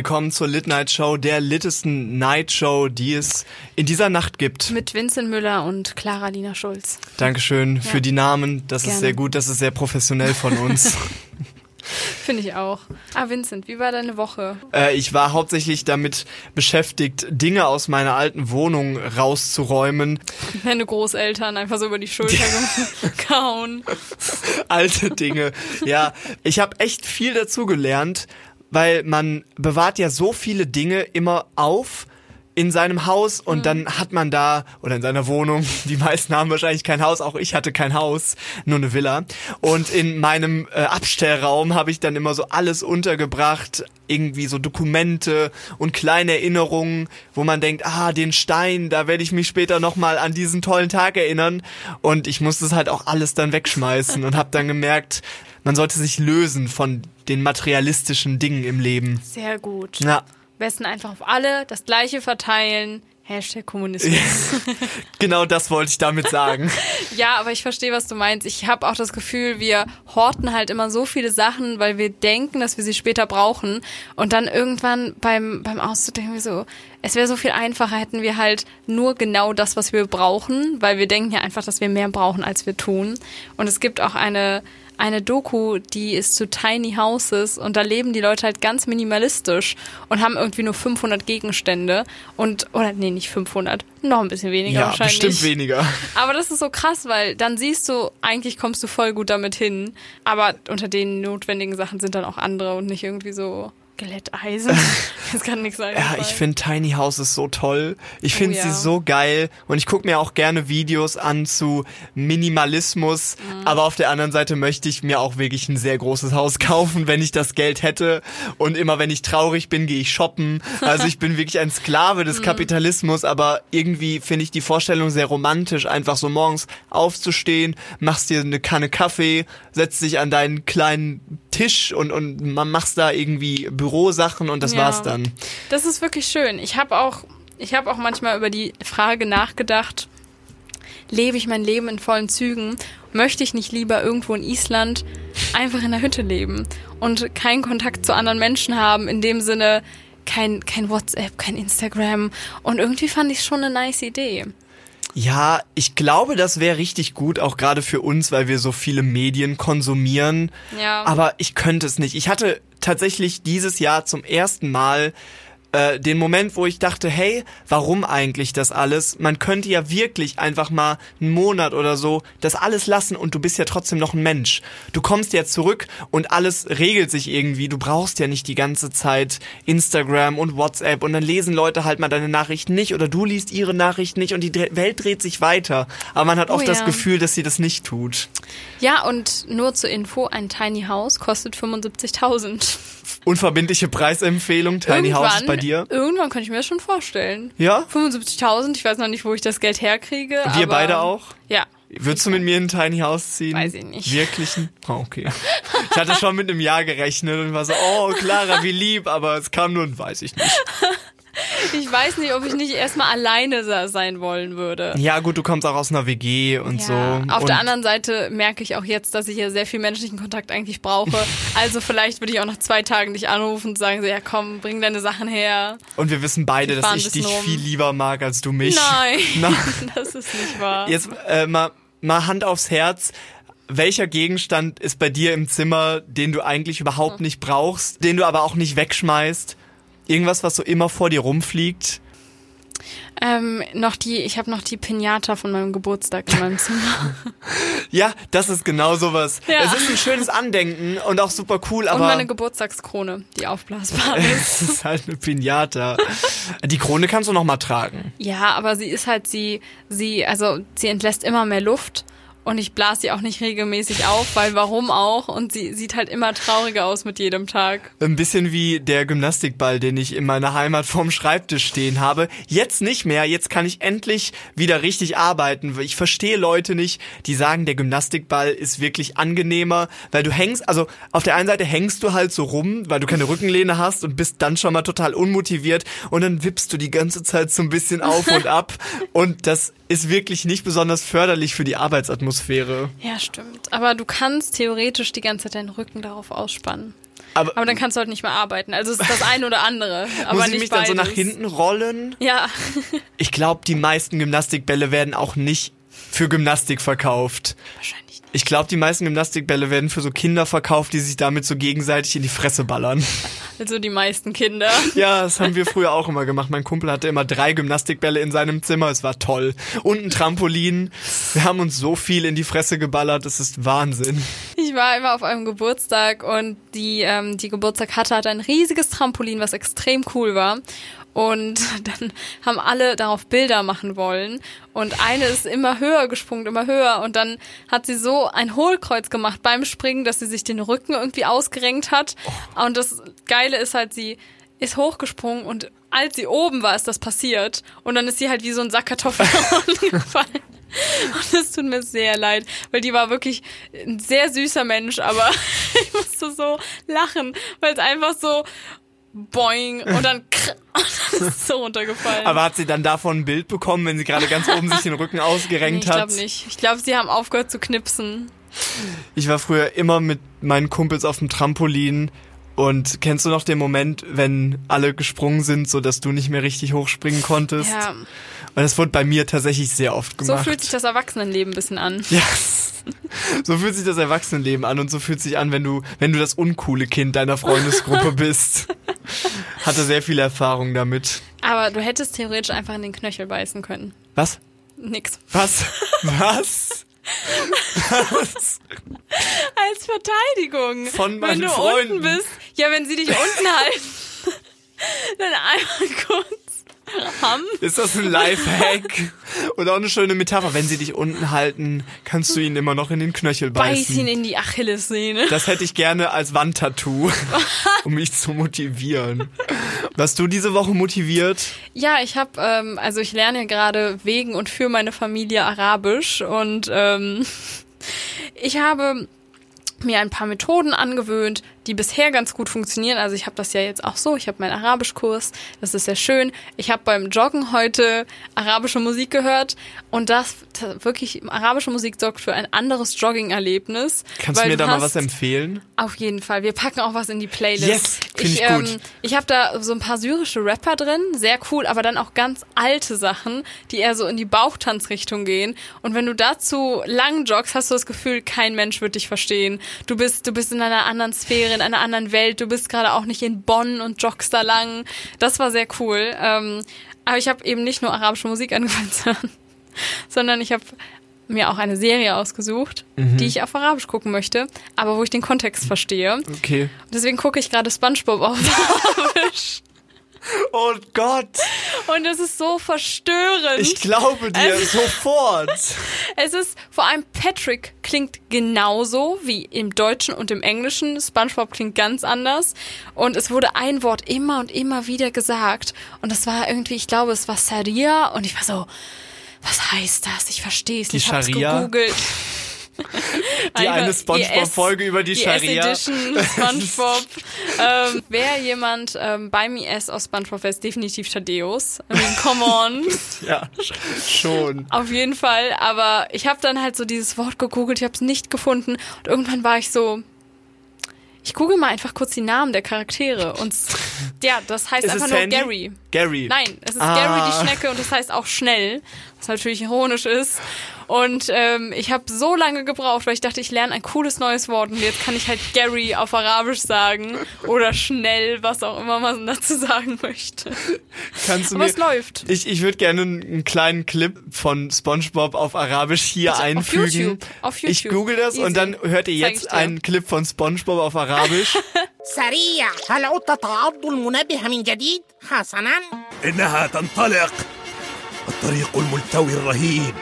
Willkommen zur Lit Night Show, der littesten Night Show, die es in dieser Nacht gibt. Mit Vincent Müller und Clara Lina Schulz. Dankeschön ja. für die Namen. Das Gerne. ist sehr gut, das ist sehr professionell von uns. Finde ich auch. Ah, Vincent, wie war deine Woche? Äh, ich war hauptsächlich damit beschäftigt, Dinge aus meiner alten Wohnung rauszuräumen. Deine Großeltern einfach so über die Schulter kauen. Alte Dinge. Ja, ich habe echt viel dazu gelernt, weil man bewahrt ja so viele Dinge immer auf in seinem Haus und mhm. dann hat man da oder in seiner Wohnung, die meisten haben wahrscheinlich kein Haus, auch ich hatte kein Haus, nur eine Villa und in meinem äh, Abstellraum habe ich dann immer so alles untergebracht, irgendwie so Dokumente und kleine Erinnerungen, wo man denkt, ah, den Stein, da werde ich mich später nochmal an diesen tollen Tag erinnern und ich musste es halt auch alles dann wegschmeißen und habe dann gemerkt, man sollte sich lösen von den materialistischen Dingen im Leben. Sehr gut. Ja besten einfach auf alle das gleiche verteilen. Hashtag Kommunismus. genau das wollte ich damit sagen. ja, aber ich verstehe, was du meinst. Ich habe auch das Gefühl, wir horten halt immer so viele Sachen, weil wir denken, dass wir sie später brauchen. Und dann irgendwann beim, beim Auszug denken wir so, es wäre so viel einfacher, hätten wir halt nur genau das, was wir brauchen, weil wir denken ja einfach, dass wir mehr brauchen, als wir tun. Und es gibt auch eine eine Doku, die ist zu Tiny Houses und da leben die Leute halt ganz minimalistisch und haben irgendwie nur 500 Gegenstände und, oder nee, nicht 500, noch ein bisschen weniger ja, wahrscheinlich. bestimmt weniger. Aber das ist so krass, weil dann siehst du, eigentlich kommst du voll gut damit hin, aber unter den notwendigen Sachen sind dann auch andere und nicht irgendwie so Skeletteisen. Das kann nichts sein. Ja, ich finde Tiny Houses so toll. Ich finde oh, ja. sie so geil und ich gucke mir auch gerne Videos an zu Minimalismus, mhm. aber auf der anderen Seite möchte ich mir auch wirklich ein sehr großes Haus kaufen, wenn ich das Geld hätte und immer wenn ich traurig bin, gehe ich shoppen. Also ich bin wirklich ein Sklave des mhm. Kapitalismus, aber irgendwie finde ich die Vorstellung sehr romantisch, einfach so morgens aufzustehen, machst dir eine Kanne Kaffee, setzt dich an deinen kleinen Tisch und und man machst da irgendwie Büro Bürosachen und das ja. war's dann. Das ist wirklich schön. Ich habe auch, ich habe auch manchmal über die Frage nachgedacht, lebe ich mein Leben in vollen Zügen? Möchte ich nicht lieber irgendwo in Island einfach in der Hütte leben und keinen Kontakt zu anderen Menschen haben, in dem Sinne kein, kein WhatsApp, kein Instagram. Und irgendwie fand ich schon eine nice Idee. Ja, ich glaube, das wäre richtig gut, auch gerade für uns, weil wir so viele Medien konsumieren. Ja. Aber ich könnte es nicht. Ich hatte tatsächlich dieses Jahr zum ersten Mal äh, den Moment, wo ich dachte, hey, warum eigentlich das alles? Man könnte ja wirklich einfach mal einen Monat oder so das alles lassen und du bist ja trotzdem noch ein Mensch. Du kommst ja zurück und alles regelt sich irgendwie. Du brauchst ja nicht die ganze Zeit Instagram und WhatsApp und dann lesen Leute halt mal deine Nachrichten nicht oder du liest ihre Nachrichten nicht und die Welt dreht sich weiter. Aber man hat oft oh, ja. das Gefühl, dass sie das nicht tut. Ja, und nur zur Info, ein Tiny House kostet 75.000. Unverbindliche Preisempfehlung, Tiny irgendwann, House bei dir? Irgendwann kann ich mir das schon vorstellen. Ja? 75.000, ich weiß noch nicht, wo ich das Geld herkriege. Wir beide auch? Ja. Würdest du mit mir in ein Tiny House ziehen? Weiß ich nicht. Wirklich? Oh, okay. Ich hatte schon mit einem Jahr gerechnet und war so, oh, Clara, wie lieb, aber es kam nur, weiß ich nicht. Ich weiß nicht, ob ich nicht erstmal alleine sein wollen würde. Ja, gut, du kommst auch aus einer WG und ja, so. Auf und der anderen Seite merke ich auch jetzt, dass ich hier sehr viel menschlichen Kontakt eigentlich brauche. Also vielleicht würde ich auch nach zwei Tagen dich anrufen und sagen so, ja komm, bring deine Sachen her. Und wir wissen beide, dass ich dich rum. viel lieber mag als du mich. Nein, Nein. das ist nicht wahr. Jetzt äh, mal, mal Hand aufs Herz welcher Gegenstand ist bei dir im Zimmer, den du eigentlich überhaupt hm. nicht brauchst, den du aber auch nicht wegschmeißt? Irgendwas, was so immer vor dir rumfliegt? Ähm, noch die, ich habe noch die Pinata von meinem Geburtstag in meinem Zimmer. ja, das ist genau sowas. Ja. Es ist ein schönes Andenken und auch super cool, aber. Und meine Geburtstagskrone, die aufblasbar ist. es ist halt eine Pinata. die Krone kannst du noch mal tragen. Ja, aber sie ist halt sie, sie, also sie entlässt immer mehr Luft und ich blase sie auch nicht regelmäßig auf, weil warum auch? Und sie sieht halt immer trauriger aus mit jedem Tag. Ein bisschen wie der Gymnastikball, den ich in meiner Heimat vorm Schreibtisch stehen habe. Jetzt nicht mehr, jetzt kann ich endlich wieder richtig arbeiten. Ich verstehe Leute nicht, die sagen, der Gymnastikball ist wirklich angenehmer, weil du hängst, also auf der einen Seite hängst du halt so rum, weil du keine Rückenlehne hast und bist dann schon mal total unmotiviert und dann wippst du die ganze Zeit so ein bisschen auf und ab und das ist wirklich nicht besonders förderlich für die Arbeitsatmosphäre. Ja, stimmt. Aber du kannst theoretisch die ganze Zeit deinen Rücken darauf ausspannen. Aber- Aber, dann kannst du halt nicht mehr arbeiten. Also es ist das eine oder andere. Aber Muss ich mich dann so nach beides. hinten rollen? Ja. Ich glaube, die meisten Gymnastikbälle werden auch nicht für Gymnastik verkauft. Wahrscheinlich nicht. Ich glaube, die meisten Gymnastikbälle werden für so Kinder verkauft, die sich damit so gegenseitig in die Fresse ballern. Also die meisten Kinder. Ja, das haben wir früher auch immer gemacht. Mein Kumpel hatte immer drei Gymnastikbälle in seinem Zimmer. Es war toll. Und ein Trampolin. Wir haben uns so viel in die Fresse geballert. Das ist Wahnsinn. Ich war immer auf einem Geburtstag und die, ähm, die Geburtstag hatte, hatte ein riesiges Trampolin, was extrem cool war. Und dann haben alle darauf Bilder machen wollen. Und eine ist immer höher gesprungen, immer höher. Und dann hat sie so ein Hohlkreuz gemacht beim Springen, dass sie sich den Rücken irgendwie ausgerenkt hat. Und das Geile ist halt, sie ist hochgesprungen und als sie oben war, ist das passiert. Und dann ist sie halt wie so ein Sack Kartoffeln gefallen. Und es tut mir sehr leid, weil die war wirklich ein sehr süßer Mensch, aber ich musste so lachen, weil es einfach so boing und dann und dann ist so runtergefallen. Aber hat sie dann davon ein Bild bekommen, wenn sie gerade ganz oben sich den Rücken nee, ausgerenkt ich hat? glaube nicht. Ich glaube, sie haben aufgehört zu knipsen. Ich war früher immer mit meinen Kumpels auf dem Trampolin. Und kennst du noch den Moment, wenn alle gesprungen sind, so dass du nicht mehr richtig hochspringen konntest? Ja, Und das wurde bei mir tatsächlich sehr oft so gemacht. fühlt sich das Erwachsenenleben ein bisschen an. Ja. So fühlt sich das Erwachsenenleben an und so fühlt sich an, wenn du, wenn du das uncoole Kind deiner Freundesgruppe bist. Hatte sehr viel Erfahrung damit. Aber du hättest theoretisch einfach in den Knöchel beißen können. Was? Nix. Was? Was? Als Verteidigung. Von wenn meinen du Freunden. unten bist, ja, wenn sie dich unten halten, dann einmal kurz haben. Ist das ein Lifehack? Oder auch eine schöne Metapher. Wenn sie dich unten halten, kannst du ihn immer noch in den Knöchel Beiß ihn beißen. in die Achillessehne. Das hätte ich gerne als Wandtattoo, um mich zu motivieren. Warst du diese Woche motiviert? Ja, ich habe, ähm, also ich lerne gerade wegen und für meine Familie Arabisch und ähm, ich habe mir ein paar Methoden angewöhnt, die bisher ganz gut funktionieren. Also ich habe das ja jetzt auch so. Ich habe meinen Arabischkurs. Das ist sehr schön. Ich habe beim Joggen heute arabische Musik gehört und das t- wirklich arabische Musik sorgt für ein anderes Jogging-Erlebnis. Kannst du mir da mal was empfehlen? Auf jeden Fall. Wir packen auch was in die Playlist. Yes, find ich ähm, gut. ich habe da so ein paar syrische Rapper drin, sehr cool, aber dann auch ganz alte Sachen, die eher so in die Bauchtanzrichtung gehen. Und wenn du dazu lang joggst, hast du das Gefühl, kein Mensch wird dich verstehen. Du bist, du bist in einer anderen Sphäre, in einer anderen Welt. Du bist gerade auch nicht in Bonn und joggst da lang. Das war sehr cool. Ähm, aber ich habe eben nicht nur arabische Musik angefangen zu hören, sondern ich habe mir auch eine Serie ausgesucht, Mhm. die ich auf Arabisch gucken möchte, aber wo ich den Kontext verstehe. Okay. Deswegen gucke ich gerade SpongeBob auf Arabisch. Oh Gott, Und es ist so verstörend. ich glaube dir Also- sofort. es ist, vor allem Patrick klingt genauso wie im Deutschen und im Englischen. SpongeBob klingt ganz anders. Und es wurde ein Wort immer und immer wieder gesagt. Und das war irgendwie, ich glaube, es war Saria. Und ich war so, was heißt das? Ich verstehe es nicht. Ich hab's Scharia? gegoogelt. Die eine Einfach SpongeBob-Folge über die IS Scharia. Edition SpongeBob. ähm, Wer jemand ähm, beim IS aus SpongeBob wäre, ist definitiv Thaddeus. I mean, come on. Ja, schon. Auf jeden Fall. Aber ich habe dann halt so dieses Wort gegoogelt, ich habe es nicht gefunden. Und irgendwann war ich so, ich google mal einfach kurz die Namen der Charaktere. Und ja, das heißt Ist einfach nur Sandy? Gary. Gary. Nein, es ist Ah. Gary die Schnecke und das heißt auch schnell, was natürlich ironisch ist. Und ähm, ich habe so lange gebraucht, weil ich dachte, ich lerne ein cooles neues Wort und jetzt kann ich halt Gary auf Arabisch sagen oder schnell, was auch immer man dazu sagen möchte. Kannst du Aber mir... es läuft. Ich, ich würde gerne einen kleinen Clip von SpongeBob auf Arabisch hier Bitte, auf einfügen. YouTube, auf Ich YouTube. google das Easy. und dann hört ihr Zeig ich jetzt dir. einen Clip von SpongeBob auf Arabisch. سريع هل عدت تعض المنبه من جديد حسنا إنها تنطلق الطريق الملتوي الرهيب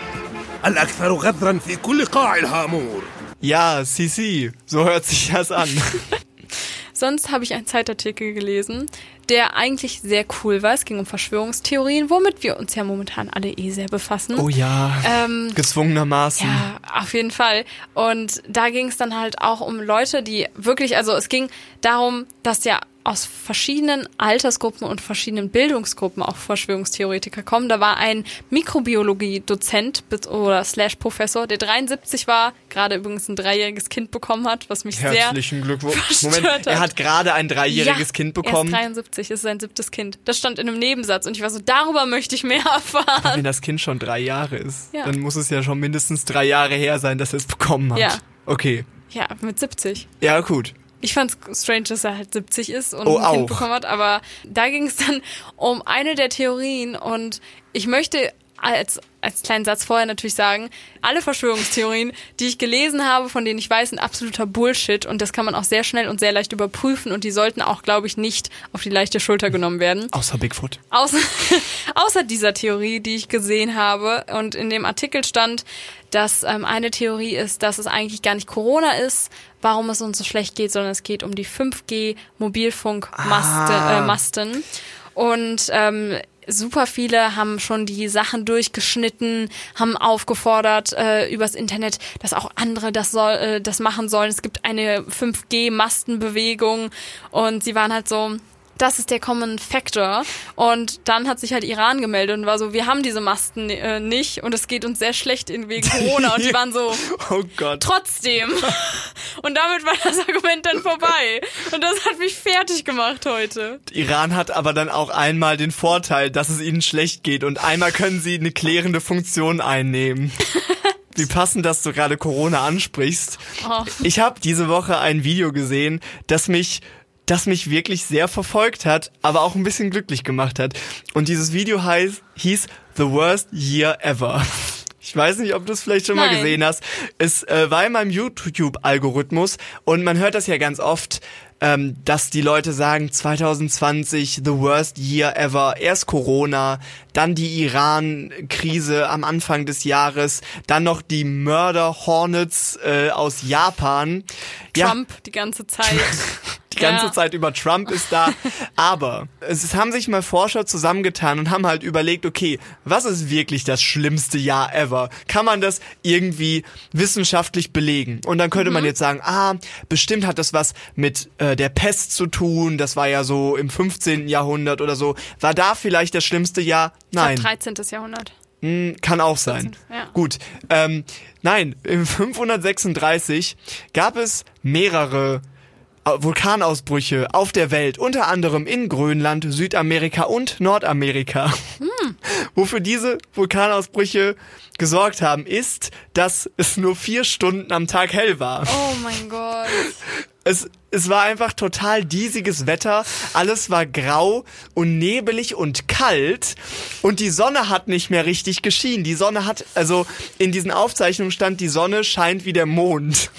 الأكثر غدرا في كل قاع الهامور ja, Sisi, so hört sich das an. Sonst habe ich einen Zeitartikel gelesen, der eigentlich sehr cool war. Es ging um Verschwörungstheorien, womit wir uns ja momentan alle eh sehr befassen. Oh ja, Ähm, gezwungenermaßen. Ja, auf jeden Fall. Und da ging es dann halt auch um Leute, die wirklich, also es ging darum, dass ja aus verschiedenen Altersgruppen und verschiedenen Bildungsgruppen auch Verschwörungstheoretiker kommen. Da war ein Mikrobiologie-Dozent oder slash Professor, der 73 war, gerade übrigens ein dreijähriges Kind bekommen hat, was mich Herzlichen sehr Glückwunsch. Moment, er hat gerade ein dreijähriges ja, Kind bekommen. Er ist 73, ist sein siebtes Kind. Das stand in einem Nebensatz und ich war so, darüber möchte ich mehr erfahren. Wenn das Kind schon drei Jahre ist, Ja. dann muss es ja schon mindestens drei Jahre her sein, dass er es bekommen hat. Ja. Okay. Ja, mit 70. Ja, gut. Ich fand's strange, dass er halt 70 ist und Oh, ein Kind bekommen hat, aber da ging es dann um eine der Theorien und ich möchte als, als kleinen Satz vorher natürlich sagen, alle Verschwörungstheorien, die ich gelesen habe, von denen ich weiß, sind absoluter Bullshit und das kann man auch sehr schnell und sehr leicht überprüfen und die sollten auch, glaube ich, nicht auf die leichte Schulter genommen werden. Außer Bigfoot. Außer, außer dieser Theorie, die ich gesehen habe. Und in dem Artikel stand, dass ähm, eine Theorie ist, dass es eigentlich gar nicht Corona ist, warum es uns so schlecht geht, sondern es geht um die 5G-Mobilfunkmasten. Ah. Äh, Masten. Und ähm, super viele haben schon die Sachen durchgeschnitten, haben aufgefordert äh, übers Internet, dass auch andere das soll, äh, das machen sollen. Es gibt eine 5G-Mastenbewegung und sie waren halt so, das ist der Common Factor. Und dann hat sich halt Iran gemeldet und war so, wir haben diese Masten äh, nicht und es geht uns sehr schlecht wegen Corona. Und die waren so, Oh Gott. trotzdem. Und damit war das Argument dann vorbei. Und das hat mich fertig gemacht heute. Iran hat aber dann auch einmal den Vorteil, dass es ihnen schlecht geht und einmal können sie eine klärende Funktion einnehmen. Wie passend, dass du gerade Corona ansprichst. Oh. Ich habe diese Woche ein Video gesehen, das mich das mich wirklich sehr verfolgt hat, aber auch ein bisschen glücklich gemacht hat. Und dieses Video heißt, hieß The Worst Year Ever. Ich weiß nicht, ob du es vielleicht schon mal Nein. gesehen hast. Es äh, war in meinem YouTube-Algorithmus und man hört das ja ganz oft, ähm, dass die Leute sagen, 2020 the worst year ever, erst Corona, dann die Iran-Krise am Anfang des Jahres, dann noch die Mörder-Hornets äh, aus Japan. Ja, Trump die ganze Zeit. die ganze Ja. Zeit über Trump ist da. Aber es haben sich mal Forscher zusammengetan und haben halt überlegt, okay, was ist wirklich das schlimmste Jahr ever? Kann man das irgendwie wissenschaftlich belegen? Und dann könnte man jetzt sagen, ah, bestimmt hat das was mit äh, der Pest zu tun. Das war ja so im 15. Jahrhundert oder so. War da vielleicht das schlimmste Jahr? Nein. Ich glaub, 13. Jahrhundert. Hm, Kann auch sein. Ja. Gut. Ähm, nein, im 536 gab es mehrere Vulkanausbrüche auf der Welt, unter anderem in Grönland, Südamerika und Nordamerika. Wofür diese Vulkanausbrüche gesorgt haben, ist, dass es nur vier Stunden am Tag hell war. Oh mein Gott. Es, es war einfach total diesiges Wetter. Alles war grau und nebelig und kalt. Und die Sonne hat nicht mehr richtig geschienen. Die Sonne hat, also in diesen Aufzeichnungen stand, die Sonne scheint wie der Mond.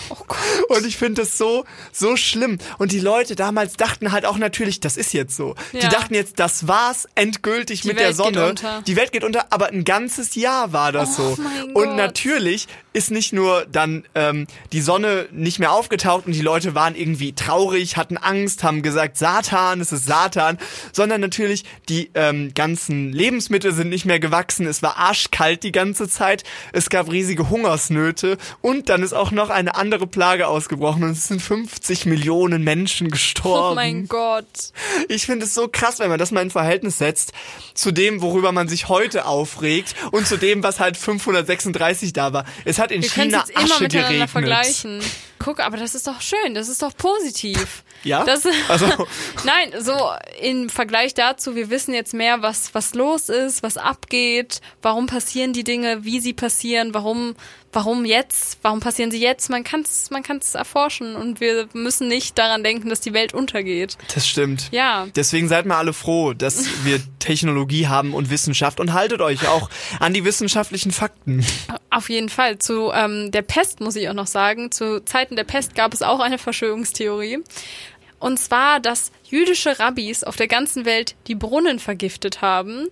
Und ich finde das so, so schlimm. Und die Leute damals dachten halt auch natürlich, das ist jetzt so. Die Ja. dachten jetzt, das war's endgültig mit der Welt geht Sonne. unter. Die Welt geht unter, aber ein ganzes Jahr war das Oh so. Und natürlich ist nicht nur dann ähm, die Sonne nicht mehr aufgetaucht und die Leute waren irgendwie traurig, hatten Angst, haben gesagt, Satan, es ist Satan, sondern natürlich die ähm, ganzen Lebensmittel sind nicht mehr gewachsen, es war arschkalt die ganze Zeit, es gab riesige Hungersnöte. Und dann ist auch noch eine andere Plage ausgebrochen und es sind 50 Millionen Menschen gestorben. Oh mein Gott. Ich finde es so krass, wenn man das mal in Verhältnis setzt zu dem, worüber man sich heute aufregt und zu dem, was halt 536 da war. Es hat in Wir China jetzt immer Asche miteinander geregnet. vergleichen. Guck, aber das ist doch schön, das ist doch positiv. Ja? Das, Also- Nein, so im Vergleich dazu, wir wissen jetzt mehr, was, was los ist, was abgeht, warum passieren die Dinge, wie sie passieren, warum, warum jetzt, warum passieren sie jetzt. Man kann es man kann's erforschen und wir müssen nicht daran denken, dass die Welt untergeht. Das stimmt. Ja. Deswegen seid mal alle froh, dass wir Technologie haben und Wissenschaft und haltet euch auch an die wissenschaftlichen Fakten. Auf jeden Fall. Zu ähm, der Pest muss ich auch noch sagen. Zu Zeiten der Pest gab es auch eine Verschwörungstheorie. Und zwar, dass jüdische Rabbis auf der ganzen Welt die Brunnen vergiftet haben.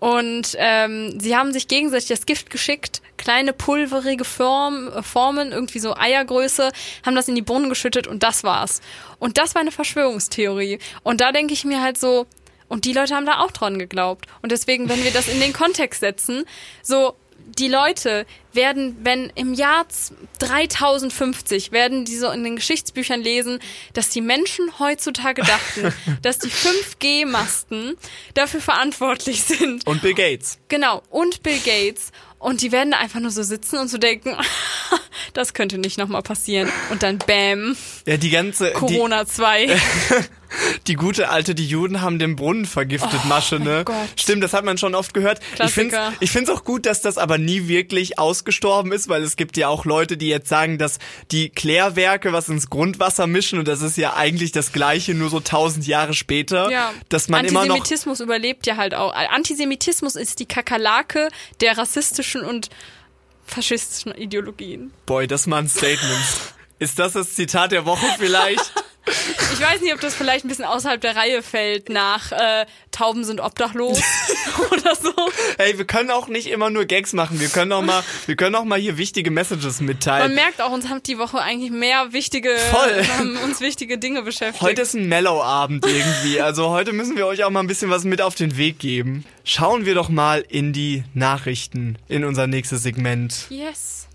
Und ähm, sie haben sich gegenseitig das Gift geschickt, kleine pulverige Form, äh, Formen, irgendwie so Eiergröße, haben das in die Brunnen geschüttet und das war's. Und das war eine Verschwörungstheorie. Und da denke ich mir halt so, und die Leute haben da auch dran geglaubt. Und deswegen, wenn wir das in den Kontext setzen, so die Leute werden, wenn im Jahr z- 3050 werden die so in den Geschichtsbüchern lesen, dass die Menschen heutzutage dachten, dass die 5G-Masten dafür verantwortlich sind. Und Bill Gates. Genau, und Bill Gates. Und die werden da einfach nur so sitzen und so denken, das könnte nicht nochmal passieren. Und dann Bam, Ja, die ganze, die, Corona 2. die gute alte, die Juden haben den Brunnen vergiftet, Masche, ne? Gott. Stimmt, das hat man schon oft gehört. Ich finde Klassiker. ich find's auch gut, dass das aber nie wirklich ausgestorben ist, weil es gibt ja auch Leute, die jetzt sagen, dass die Klärwerke was ins Grundwasser mischen und das ist ja eigentlich das Gleiche, nur so tausend Jahre später, Ja. dass man immer noch Antisemitismus überlebt ja halt auch. Antisemitismus ist die Kakerlake der rassistischen und faschistischen Ideologien. Boy, das mal ein Statement. Ist das das Zitat der Woche vielleicht? Ich weiß nicht, ob das vielleicht ein bisschen außerhalb der Reihe fällt nach äh, Tauben sind obdachlos oder so. Hey, wir können auch nicht immer nur Gags machen. Wir können auch mal, wir können auch mal hier wichtige Messages Man mitteilen. merkt auch, uns hat die Woche eigentlich mehr wichtige, Voll. haben uns wichtige Dinge beschäftigt. Heute ist ein Mellow-Abend irgendwie. Also heute müssen wir euch auch mal ein bisschen was mit auf den Weg geben. Schauen wir doch mal in die Nachrichten in unser nächstes Segment. yes.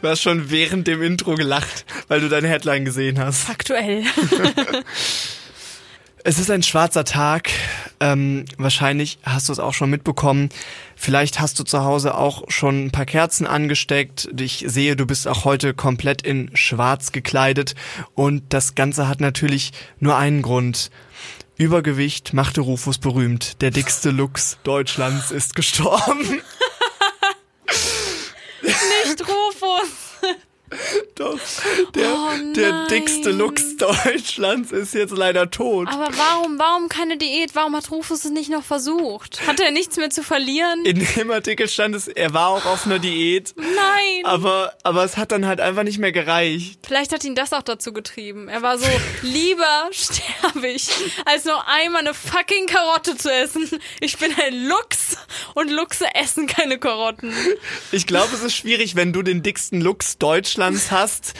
Du hast schon während dem Intro gelacht, weil du deine Headline gesehen hast. Aktuell. Es ist ein schwarzer Tag. Ähm, wahrscheinlich hast du es auch schon mitbekommen. Vielleicht hast du zu Hause auch schon ein paar Kerzen angesteckt. Ich sehe, du bist auch heute komplett in schwarz gekleidet. Und das Ganze hat natürlich nur einen Grund. Übergewicht machte Rufus berühmt. Der dickste Lux Deutschlands ist gestorben. Nicht Rufus. Doch, der, Oh der dickste Lux Deutschlands ist jetzt leider tot. Aber warum, warum keine Diät? Warum hat Rufus es nicht noch versucht? Hat er nichts mehr zu verlieren? In dem Artikel stand es, er war auch auf einer Diät. Nein. Aber, aber es hat dann halt einfach nicht mehr gereicht. Vielleicht hat ihn das auch dazu getrieben. Er war so, lieber sterbe ich, als nur einmal eine fucking Karotte zu essen. Ich bin ein Luchs und Luchse essen keine Karotten. Ich glaube, es ist schwierig, wenn du den dicksten Lux Deutschlands hast,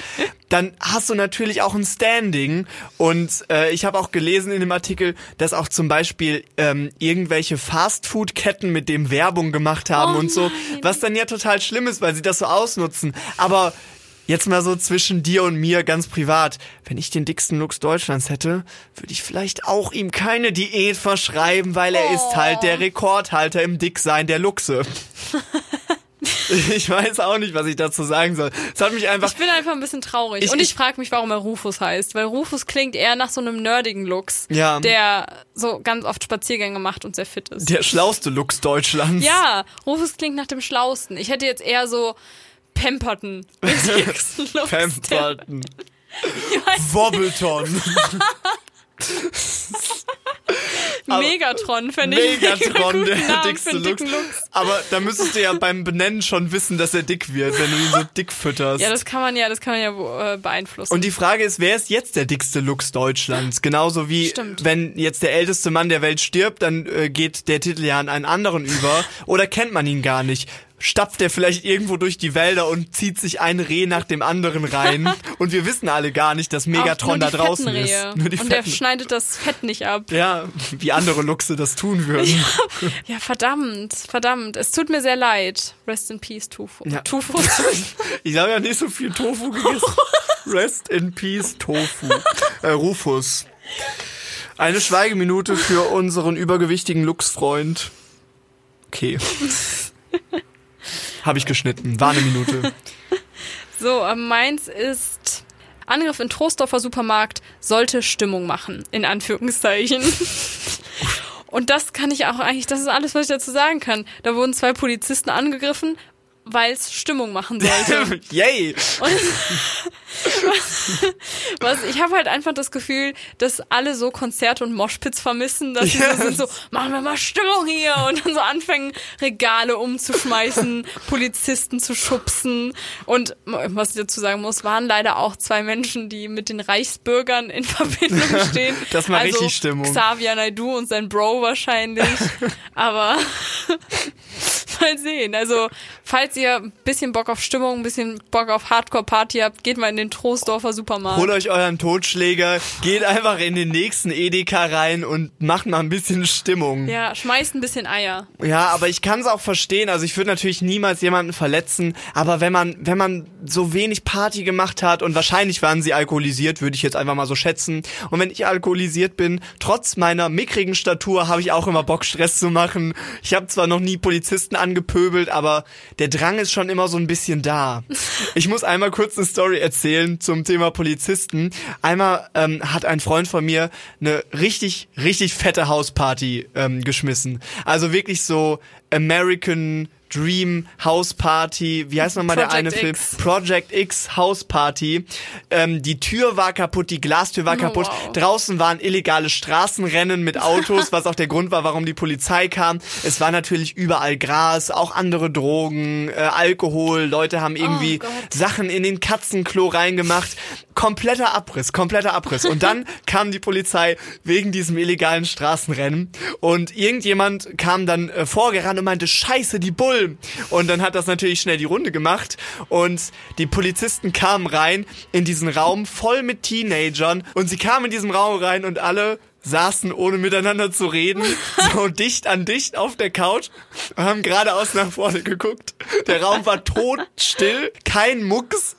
dann hast du natürlich auch ein Standing. Und äh, ich habe auch gelesen in dem Artikel, dass auch zum Beispiel ähm, irgendwelche Fastfood-Ketten mit dem Werbung gemacht haben Oh und so, nein. was dann ja total schlimm ist, weil sie das so ausnutzen. Aber Jetzt mal so zwischen dir und mir ganz privat. Wenn ich den dicksten Lux Deutschlands hätte, würde ich vielleicht auch ihm keine Diät verschreiben, weil er ist halt der Rekordhalter im Dicksein der Luchse. Ich weiß auch nicht, was ich dazu sagen soll. Es hat mich einfach. Ich bin einfach ein bisschen traurig. Ich- und ich, ich- frage mich, warum er Rufus heißt. Weil Rufus klingt eher nach so einem nerdigen Lux, Ja. der so ganz oft Spaziergänge macht und sehr fit ist. Der schlauste Lux Deutschlands. Ja, Rufus klingt nach dem Schlausten. Ich hätte jetzt eher so Pemperton. weiß, Wobbleton. Megatron fände ich Megatron, der Namen dickste Lux. Lux. Aber da müsstest du ja beim Benennen schon wissen, dass er dick wird, wenn du ihn so dick fütterst. Ja, das kann man ja, das kann man ja äh, beeinflussen. Und die Frage ist, wer ist jetzt der dickste Lux Deutschlands? Genauso wie Stimmt. wenn jetzt der älteste Mann der Welt stirbt, dann äh, geht der Titel ja an einen anderen über. Oder kennt man ihn gar nicht? Stapft er vielleicht irgendwo durch die Wälder und zieht sich ein Reh nach dem anderen rein? Und wir wissen alle gar nicht, dass Megatron da draußen fetten ist. Rehe. Nur die Und der fetten. schneidet das Fett nicht ab. Ja, wie andere Luchse das tun würden. Ja, verdammt, verdammt. Es tut mir sehr leid. Rest in peace, Tufu. Ja. Tufu. Ich habe ja nicht so viel Tofu gegessen. Rest in Peace, Tofu. Äh, Rufus. Eine Schweigeminute für unseren übergewichtigen Lux-Freund. Okay. Habe ich geschnitten. War eine Minute. So, äh, meins ist Angriff in Trostdorfer Supermarkt sollte Stimmung machen, in Anführungszeichen. Und das kann ich auch eigentlich, das ist alles, was ich dazu sagen kann. Da wurden zwei Polizisten angegriffen, weil es Stimmung machen sollte. Yay! Und was, ich habe halt einfach das Gefühl, dass alle so Konzerte und Moshpits vermissen, dass sie Yes. so sind so, machen wir mal Stimmung hier und dann so anfangen, Regale umzuschmeißen, Polizisten zu schubsen. Und was ich dazu sagen muss, waren leider auch zwei Menschen, die mit den Reichsbürgern in Verbindung stehen. Das war also richtig Stimmung. Xavier Naidoo und sein Bro wahrscheinlich. Aber Mal sehen. Also, falls ihr ein bisschen Bock auf Stimmung, ein bisschen Bock auf Hardcore-Party habt, geht mal in den Troisdorfer Supermarkt. Holt euch euren Totschläger, geht einfach in den nächsten Edeka rein und macht mal ein bisschen Stimmung. Ja, schmeißt ein bisschen Eier. Ja, aber ich kann es auch verstehen. Also ich würde natürlich niemals jemanden verletzen, aber wenn man, wenn man so wenig Party gemacht hat und wahrscheinlich waren sie alkoholisiert, würde ich jetzt einfach mal so schätzen. Und wenn ich alkoholisiert bin, trotz meiner mickrigen Statur, habe ich auch immer Bock, Stress zu machen. Ich habe zwar noch nie Polizisten angepöbelt, aber der Drang ist schon immer so ein bisschen da. Ich muss einmal kurz eine Story erzählen zum Thema Polizisten. Einmal ähm, hat ein Freund von mir eine richtig, richtig fette Hausparty ähm, geschmissen. Also wirklich so American Dream House Party, wie heißt nochmal der eine Film? X. Project X House Party. Ähm, die Tür war kaputt, die Glastür war Oh, kaputt. wow. Draußen waren illegale Straßenrennen mit Autos, was auch der Grund war, warum die Polizei kam. Es war natürlich überall Gras, auch andere Drogen, äh, Alkohol. Leute haben irgendwie Oh. Sachen in den Katzenklo reingemacht. Kompletter Abriss, kompletter Abriss. Und dann kam die Polizei wegen diesem illegalen Straßenrennen und irgendjemand kam dann äh, vorgerannt und meinte, scheiße, die Bullen. Und dann hat das natürlich schnell die Runde gemacht. Und die Polizisten kamen rein in diesen Raum voll mit Teenagern. Und sie kamen in diesem Raum rein und alle saßen ohne miteinander zu reden, so dicht an dicht auf der Couch und haben geradeaus nach vorne geguckt. Der Raum war totstill, kein Mucks.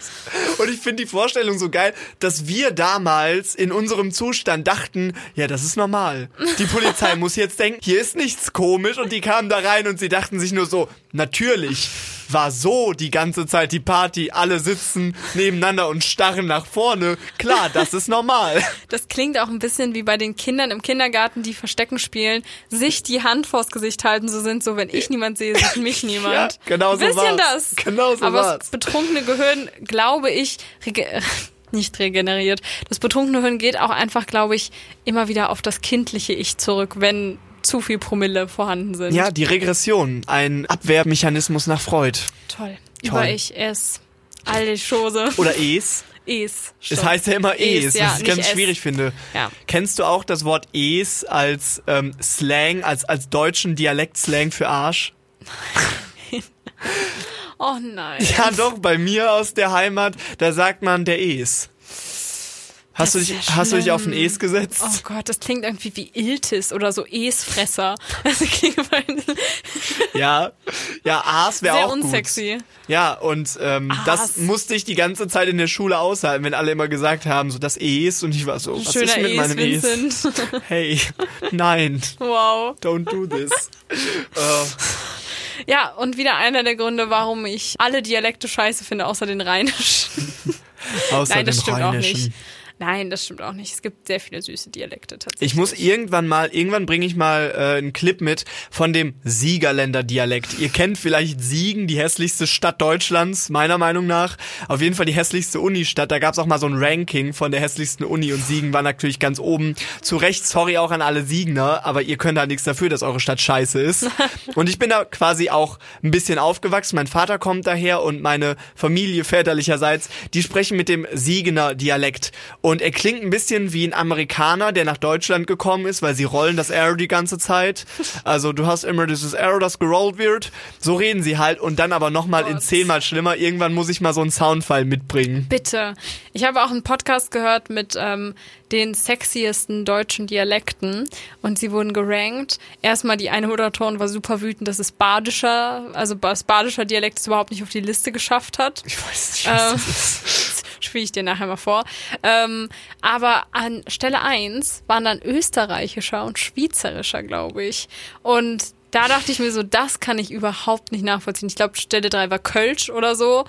Und ich finde die Vorstellung so geil, dass wir damals in unserem Zustand dachten, ja, das ist normal. Die Polizei muss jetzt denken, hier ist nichts komisch und die kamen da rein und sie dachten sich nur so, natürlich war so die ganze Zeit die Party, alle sitzen nebeneinander und starren nach vorne. Klar, das ist normal. Das klingt auch ein bisschen wie bei den Kindern im Kindergarten, die Verstecken spielen, sich die Hand vors Gesicht halten, so sind so, wenn ich niemand sehe, sieht mich niemand. Ja, genau so bisschen war's. das. Genau so Aber war's. das betrunkene Gehirn, glaube ich, nicht regeneriert. Das betrunkene Gehirn geht auch einfach, glaube ich, immer wieder auf das kindliche Ich zurück, wenn zu viel Promille vorhanden sind. Ja, die Regression, ein Abwehrmechanismus nach Freud. Toll. Toll. Über ich es. Alle Chose. Oder Es. Es. Es Stopp. heißt ja immer Es, ja, was ich ganz es. schwierig finde. Ja. Kennst du auch das Wort Es als ähm, Slang, als, als deutschen Dialekt-Slang für Arsch? Oh nein. Ja, doch, bei mir aus der Heimat, da sagt man der Es. Hast, du dich, ja hast du dich auf ein. Es gesetzt? Oh Gott, das klingt irgendwie wie Iltis oder so Esfresser. Klingt Ja, ja, Aas wäre sehr auch unsexy. gut. Ja, und ähm, das musste ich die ganze Zeit in der Schule aushalten, wenn alle immer gesagt haben, so das Es und ich war so, was Schöner ist mit Es, meinem Es? Hey, nein, wow. don't do this. äh, Ja, und wieder einer der Gründe, warum ich alle Dialekte scheiße finde, außer den rheinischen. außer Nein, das stimmt auch nicht. Nein, das stimmt auch nicht. Es gibt sehr viele süße Dialekte tatsächlich. Ich muss irgendwann mal, irgendwann bringe ich mal äh, einen Clip mit von dem Siegerländer Dialekt. Ihr kennt vielleicht Siegen, die hässlichste Stadt Deutschlands, meiner Meinung nach. Auf jeden Fall die hässlichste Unistadt. Da gab es auch mal so ein Ranking von der hässlichsten Uni und Siegen war natürlich ganz oben. Zu Recht, sorry auch an alle Siegner, aber ihr könnt da nichts dafür, dass eure Stadt scheiße ist. Und ich bin da quasi auch ein bisschen aufgewachsen. Mein Vater kommt daher und meine Familie väterlicherseits, die sprechen mit dem Siegener Dialekt. Und er klingt ein bisschen wie ein Amerikaner, der nach Deutschland gekommen ist, weil sie rollen das R die ganze Zeit. Also du hast immer dieses R, das gerollt wird. So reden sie halt und dann aber nochmal in zehnmal schlimmer. Irgendwann muss ich mal so einen Soundfile mitbringen. Bitte. Ich habe auch einen Podcast gehört mit ähm, den sexiesten deutschen Dialekten und sie wurden gerankt. Erstmal die eine Moderatorin war super wütend, dass es badischer, also das badischer Dialekt es überhaupt nicht auf die Liste geschafft hat. Ich weiß nicht, was Ähm, das ist. spiele ich dir nachher mal vor. Ähm, aber an Stelle eins waren dann österreichischer und schweizerischer, glaube ich. Und da dachte ich mir so, das kann ich überhaupt nicht nachvollziehen. Ich glaube, Stelle drei war Kölsch oder so.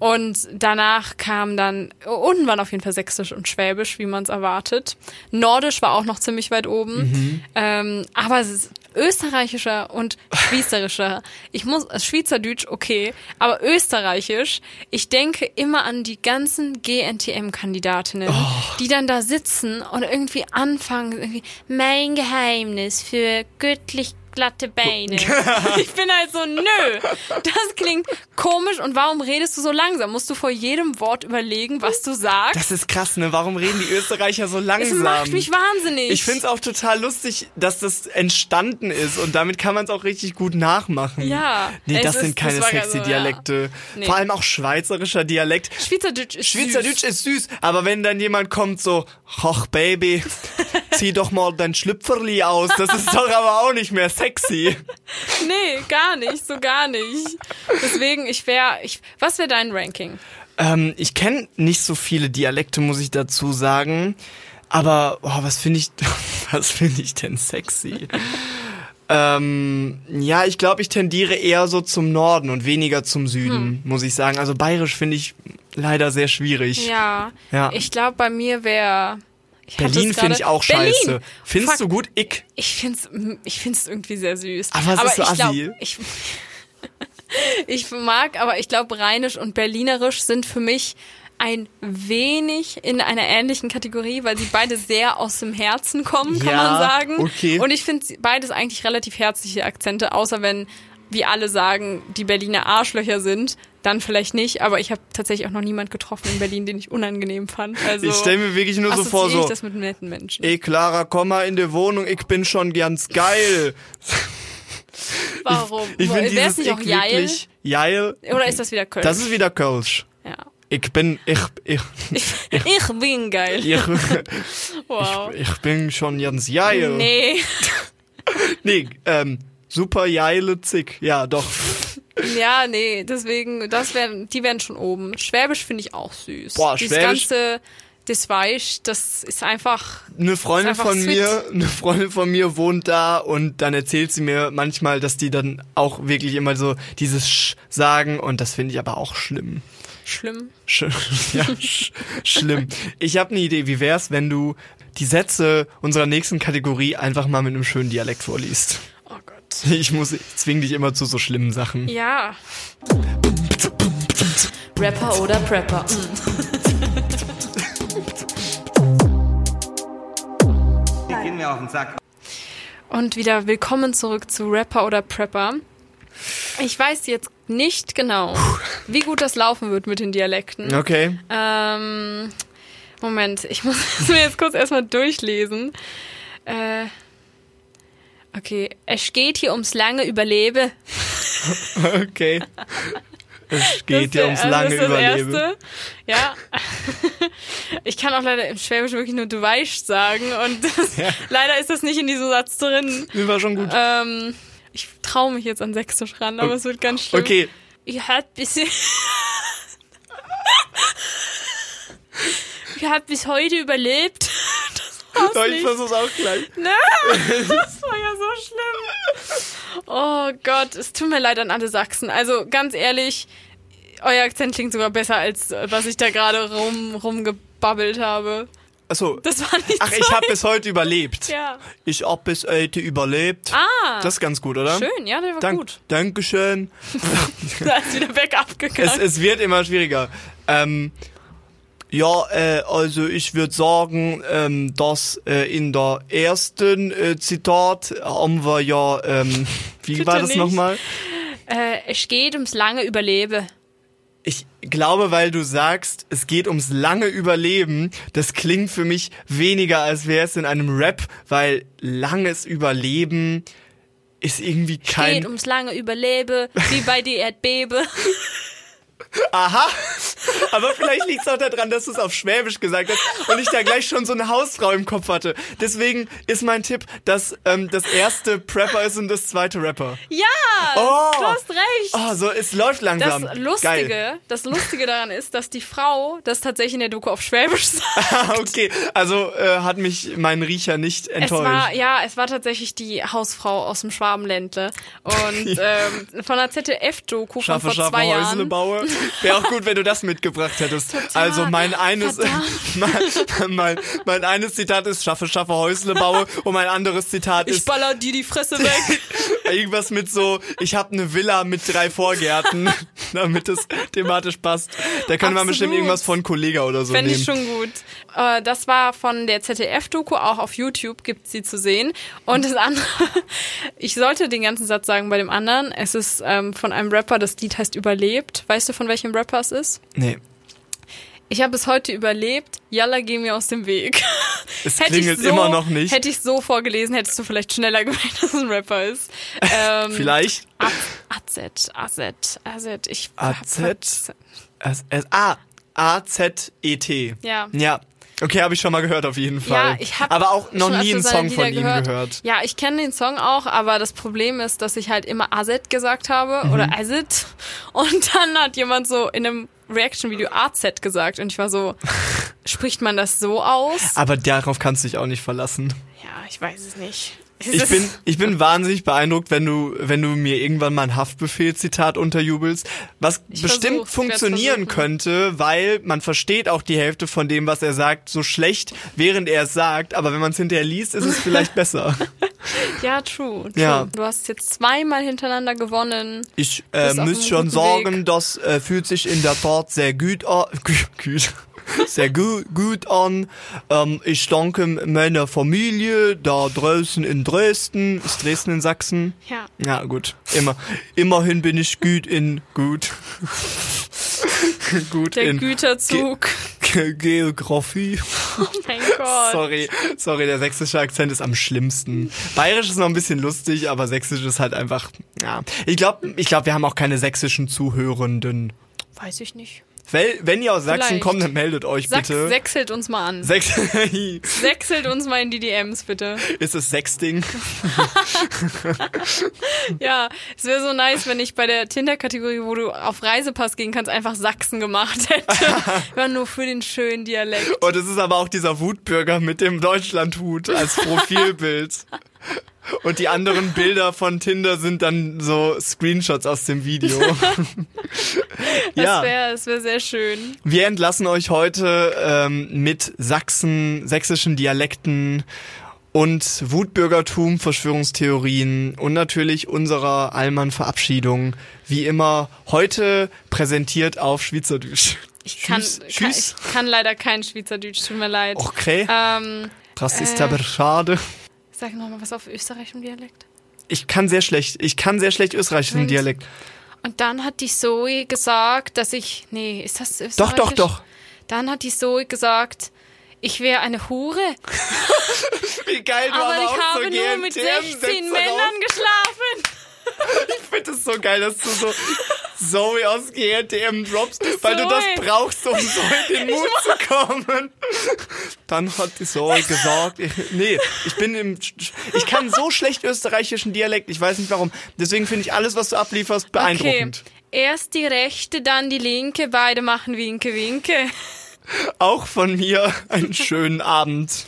Und danach kam dann, unten waren auf jeden Fall Sächsisch und Schwäbisch, wie man es erwartet. Nordisch war auch noch ziemlich weit oben. Ähm, aber es ist österreichischer und schweizerischer. Ich muss, also Schweizerdeutsch, okay, aber österreichisch, ich denke immer an die ganzen GNTM-Kandidatinnen, die dann da sitzen und irgendwie anfangen, irgendwie, mein Geheimnis für göttlich glatte Beine. ich bin halt so, nö, das klingt komisch und warum redest du so langsam? Musst du vor jedem Wort überlegen, was du sagst? Das ist krass, ne? Warum reden die Österreicher so das langsam? macht mich wahnsinnig. Ich find's auch total lustig, dass das entstanden ist und damit kann man es auch richtig gut nachmachen. Ja, Nee, es das ist- sind keine das sexy so, ja. Dialekte. Nee. Vor allem auch schweizerischer Dialekt. Schweizerdeutsch ist Schweizerdeutsch süß. ist süß, aber wenn dann jemand kommt so, ach Baby, zieh doch mal dein Schlüpferli aus, das ist doch aber auch nicht mehr sexy. Nee, gar nicht, so gar nicht. Deswegen, ich wäre, ich, was wäre dein Ranking? Ähm, ich kenne nicht so viele Dialekte, muss ich dazu sagen. Aber oh, was finde ich, was finde ich denn sexy? ähm, ja, ich glaube, ich tendiere eher so zum Norden und weniger zum Süden, muss ich sagen. Also bayerisch finde ich leider sehr schwierig. Ja, Ja. ich glaube, bei mir wäre Berlin finde ich auch Berlin. scheiße. Findest Fuck. du gut? Ich. Ich find's, ich find's irgendwie sehr süß. Aber es ist so ich glaub, assi. ich, ich mag, aber ich glaube, Rheinisch und Berlinerisch sind für mich ein wenig in einer ähnlichen Kategorie, weil sie beide sehr aus dem Herzen kommen, kann Ja, man sagen. okay. Und ich finde beides eigentlich relativ herzliche Akzente, außer wenn, wie alle sagen, die Berliner Arschlöcher sind, dann vielleicht nicht. Aber ich habe tatsächlich auch noch niemand getroffen in Berlin, den ich unangenehm fand. Also Ich stelle mir wirklich nur so vor, so, ich das mit netten Menschen. ey Clara, komm mal in die Wohnung, ich bin schon ganz geil. Warum? Ich finde Wäre es dieses nicht auch ich wirklich, Jail, Oder ist das wieder Köln? das ist wieder Kölsch. ja. Ich bin, ich, ich, Ich bin geil. ich, Wow. ich bin schon ganz geil. Nee. Nee, ähm, super geile Zick. Ja, doch. Ja, nee, deswegen, das wären, die wären schon oben. Schwäbisch finde ich auch süß. Boah, Dieses Schwäbisch- ganze, das Weich, das ist einfach, Eine Freundin einfach von sweet. mir, eine Freundin von mir wohnt da und dann erzählt sie mir manchmal, dass die dann auch wirklich immer so dieses Sch sagen und das finde ich aber auch schlimm. schlimm. Sch ja, sch schlimm. Ich habe eine Idee, wie wär's, wenn du die Sätze unserer nächsten Kategorie einfach mal mit einem schönen Dialekt vorliest? Ich muss, ich zwing dich immer zu so schlimmen Sachen. Ja. Rapper oder Prepper. Die gehen mir auf den Sack. Und wieder willkommen zurück zu Rapper oder Prepper. Ich weiß jetzt nicht genau, wie gut das laufen wird mit den Dialekten. Okay. Ähm, Moment, ich muss es mir jetzt kurz erstmal durchlesen. Äh, okay, es geht hier ums lange Überleben. Okay. Es geht ja ist ums lange das ist das Überleben. Erste. Ja. Ich kann auch leider im Schwäbisch wirklich nur du weißt sagen und das, Ja. leider ist das nicht in diesem Satz drin. Das war schon gut. Ähm, ich traue mich jetzt an Sächsisch ran, aber es wird ganz schlimm. Okay, Ich hab bis Ich hab bis heute überlebt. Das war's ich versuch's auch gleich. Ne? Das war ja so schlimm. Oh Gott, es tut mir leid an alle Sachsen. Also ganz ehrlich, euer Akzent klingt sogar besser als äh, was ich da gerade rum rumgebabbelt habe. Achso. Das war nicht Ach, so. ich hab bis heute überlebt. Ja. Ich hab bis heute überlebt. Ah. Das ist ganz gut, oder? schön, ja, der war Dank, gut. Dankeschön. Da ist wieder weg Es, abgegangen. es wird immer schwieriger. Ähm, ja, äh, also ich würde sagen, ähm, dass äh, in der ersten äh, Zitat haben wir ja, ähm, wie war das nochmal? Äh, es geht ums lange Überleben. Ich glaube, weil du sagst, es geht ums lange Überleben, das klingt für mich weniger, als wäre es in einem Rap, weil langes Überleben ist irgendwie kein... Geht ums lange Überleben, wie bei die Erdbebe. Aha! Aber vielleicht liegt es auch daran, dass du es auf Schwäbisch gesagt hast und ich da gleich schon so eine Hausfrau im Kopf hatte. Deswegen ist mein Tipp, dass ähm, das erste Prepper ist und das zweite Rapper. Ja, Oh. du hast recht. Oh, so, es läuft langsam. Das Lustige, Geil. das Lustige daran ist, dass die Frau das tatsächlich in der Doku auf Schwäbisch sagt. Okay, also äh, hat mich mein Riecher nicht Es enttäuscht. war, ja, es war tatsächlich die Hausfrau aus dem Schwabenländle. Und ähm, von der ZDF-Doku von vor zwei Jahren. baue. Wäre auch gut, wenn du das mitgebracht hättest. Also mein eines, mein, mein, mein eines Zitat ist schaffe, schaffe, Häusle baue und mein anderes Zitat Ich ist baller dir die Fresse weg. irgendwas mit so, ich habe eine Villa mit drei Vorgärten. damit es thematisch passt. Da können wir bestimmt irgendwas von Kollega oder so Fände nehmen. ich schon gut. Äh, das war von der ZDF-Doku, auch auf YouTube gibt sie zu sehen. Und das andere, ich sollte den ganzen Satz sagen bei dem anderen. Es ist ähm, von einem Rapper, das Lied heißt Überlebt. Weißt du, von welchem Rapper es ist? nee, Ich habe es heute überlebt. Yalla, geh mir aus dem Weg. es Hätte ich klingelt so, immer noch nicht. Hätte ich so vorgelesen, hättest du vielleicht schneller gemerkt, dass es ein Rapper ist. Ähm, Vielleicht AZ, AZ, AZ. Ich AZ? S S A A Z E T. Ja. Ja. Okay, habe ich schon mal gehört auf jeden Fall. Ja, ich habe aber auch noch nie einen Song von ihm gehört. gehört. Ja, ich kenne den Song auch, aber das Problem ist, dass ich halt immer Azet gesagt habe Mhm. oder Azet und dann hat jemand so in einem Reaction-Video AZ gesagt und ich war so, spricht man das so aus? Aber darauf kannst du dich auch nicht verlassen. Ja, ich weiß es nicht. Ich bin, ich bin wahnsinnig beeindruckt, wenn du, wenn du mir irgendwann mal ein Haftbefehl-Zitat unterjubelst, was Ich bestimmt funktionieren könnte, weil man versteht auch die Hälfte von dem, was er sagt, so schlecht, während er es sagt, aber wenn man es hinterher liest, ist es vielleicht besser. ja, true, true. Ja. Du hast jetzt zweimal hintereinander gewonnen. Ich äh, muss schon guten sagen, Weg. das äh, fühlt sich in der Tat sehr gut an. Gut. Sehr gut, gut an. Ähm, ich danke meiner Familie da draußen in Dresden. Ist Dresden in Sachsen? Ja. Ja, gut. Immer. Immerhin bin ich gut in gut. gut Der in Güterzug. Ge Geografie. Oh mein Gott. Sorry, sorry, der sächsische Akzent ist am schlimmsten. Bayerisch ist noch ein bisschen lustig, aber sächsisch ist halt einfach, ja. Ich glaube, ich glaub, wir haben auch keine sächsischen Zuhörenden. Weiß ich nicht. Wenn, ihr aus Sachsen Vielleicht. kommt, dann meldet euch Sachs, bitte. sechselt uns mal an. Sechs Sechselt uns mal in die DMs, bitte. ist es Sexting? Ja, es wäre so nice, wenn ich bei der Tinder-Kategorie, wo du auf Reisepass gehen kannst, einfach Sachsen gemacht hätte. War nur für den schönen Dialekt. Und es ist aber auch dieser Wutbürger mit dem Deutschlandhut als Profilbild. Und die anderen Bilder von Tinder sind dann so Screenshots aus dem Video. Das ja. wäre das wär sehr schön. Wir entlassen euch heute ähm, mit Sachsen, sächsischen Dialekten und Wutbürgertum, Verschwörungstheorien und natürlich unserer Allmann-Verabschiedung. Wie immer heute präsentiert auf Schweizerdeutsch. Ich kann, Tschüss, kann, tschüss. ich kann leider kein Schweizerdeutsch, tut mir leid. Okay, Ähm, das ist äh. aber schade. Sag nochmal was auf österreichischem Dialekt. Ich kann sehr schlecht, ich kann sehr schlecht österreichischen Dialekt. Und dann hat die Zoe gesagt, dass ich. Nee, ist das österreichisch? Doch, doch, doch. Dann hat die Zoe gesagt, ich wäre eine Hure, Wie geil du aber, aber, ich habe so nur mit GNTM 16 Sätze Männern geschlafen. Ich finde es so geil, dass du so Zoe aus GNTM droppst, weil du das Zoe. brauchst, um so in den Mut zu kommen. Dann hat die Zoe gesagt, ich, nee, ich bin im, ich kann so schlecht österreichischen Dialekt, ich weiß nicht warum. Deswegen finde ich alles, was du ablieferst, beeindruckend. Okay. Erst die rechte, dann die linke, beide machen Winke, Winke. Auch von mir einen schönen Abend.